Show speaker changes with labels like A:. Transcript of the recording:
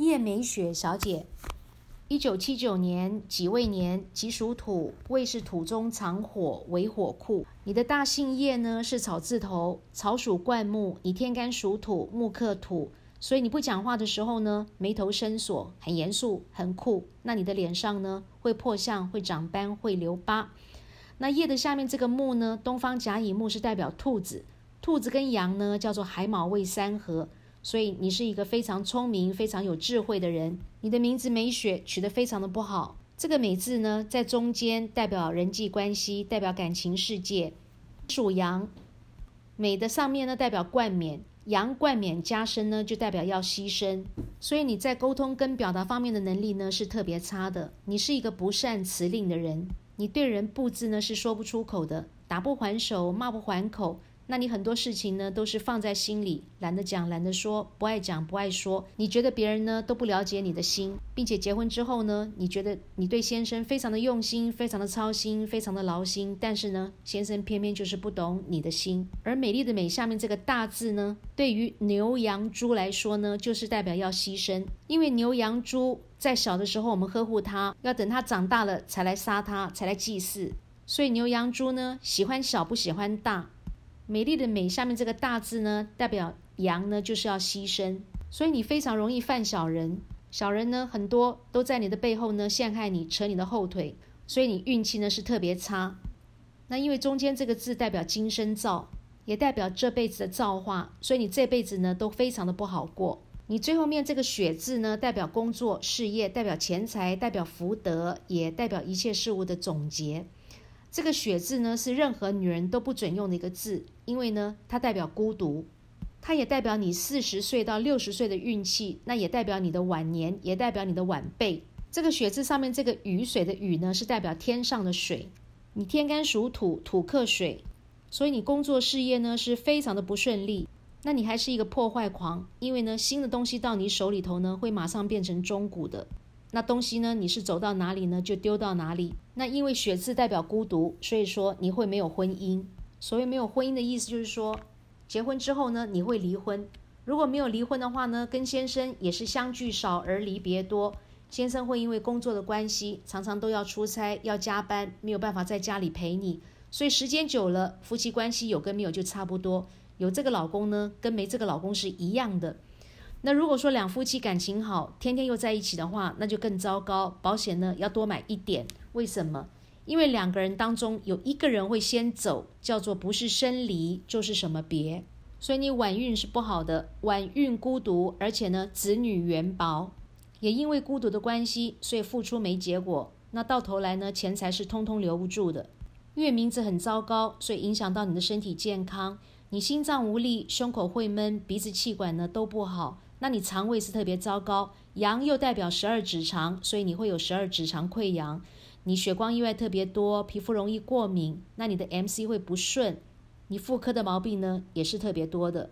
A: 叶美雪小姐，一九七九年己未年，己属土，未是土中藏火为火库。你的大姓叶呢是草字头，草属灌木，你天干属土，木克土，所以你不讲话的时候呢，眉头深锁，很严肃，很酷。那你的脸上呢会破相，会长斑，会留疤。那叶的下面这个木呢，东方甲乙木是代表兔子，兔子跟羊呢叫做海卯未三合。所以你是一个非常聪明、非常有智慧的人。你的名字美雪取得非常的不好。这个“美”字呢，在中间代表人际关系，代表感情世界。属羊，美的上面呢代表冠冕，羊冠冕加身呢就代表要牺牲。所以你在沟通跟表达方面的能力呢是特别差的。你是一个不善辞令的人，你对人不字呢是说不出口的，打不还手，骂不还口。那你很多事情呢，都是放在心里，懒得讲，懒得说，不爱讲，不爱说。你觉得别人呢都不了解你的心，并且结婚之后呢，你觉得你对先生非常的用心，非常的操心，非常的劳心，但是呢，先生偏偏就是不懂你的心。而美丽的美下面这个大字呢，对于牛羊猪来说呢，就是代表要牺牲，因为牛羊猪在小的时候我们呵护它，要等它长大了才来杀它，才来祭祀。所以牛羊猪呢，喜欢小不喜欢大。美丽的美下面这个大字呢，代表羊呢就是要牺牲，所以你非常容易犯小人。小人呢很多都在你的背后呢陷害你，扯你的后腿，所以你运气呢是特别差。那因为中间这个字代表今生造，也代表这辈子的造化，所以你这辈子呢都非常的不好过。你最后面这个雪字呢，代表工作事业，代表钱财，代表福德，也代表一切事物的总结。这个“雪”字呢，是任何女人都不准用的一个字，因为呢，它代表孤独，它也代表你四十岁到六十岁的运气，那也代表你的晚年，也代表你的晚辈。这个“雪”字上面这个雨水的“雨”呢，是代表天上的水。你天干属土，土克水，所以你工作事业呢是非常的不顺利。那你还是一个破坏狂，因为呢，新的东西到你手里头呢，会马上变成中古的。那东西呢？你是走到哪里呢，就丢到哪里。那因为血字代表孤独，所以说你会没有婚姻。所谓没有婚姻的意思，就是说结婚之后呢，你会离婚。如果没有离婚的话呢，跟先生也是相聚少而离别多。先生会因为工作的关系，常常都要出差，要加班，没有办法在家里陪你。所以时间久了，夫妻关系有跟没有就差不多。有这个老公呢，跟没这个老公是一样的。那如果说两夫妻感情好，天天又在一起的话，那就更糟糕。保险呢要多买一点。为什么？因为两个人当中有一个人会先走，叫做不是生离就是什么别。所以你晚运是不好的，晚运孤独，而且呢子女缘薄，也因为孤独的关系，所以付出没结果。那到头来呢钱财是通通留不住的。月名字很糟糕，所以影响到你的身体健康。你心脏无力，胸口会闷，鼻子气管呢都不好。那你肠胃是特别糟糕，阳又代表十二指肠，所以你会有十二指肠溃疡，你血光意外特别多，皮肤容易过敏，那你的 MC 会不顺，你妇科的毛病呢也是特别多的。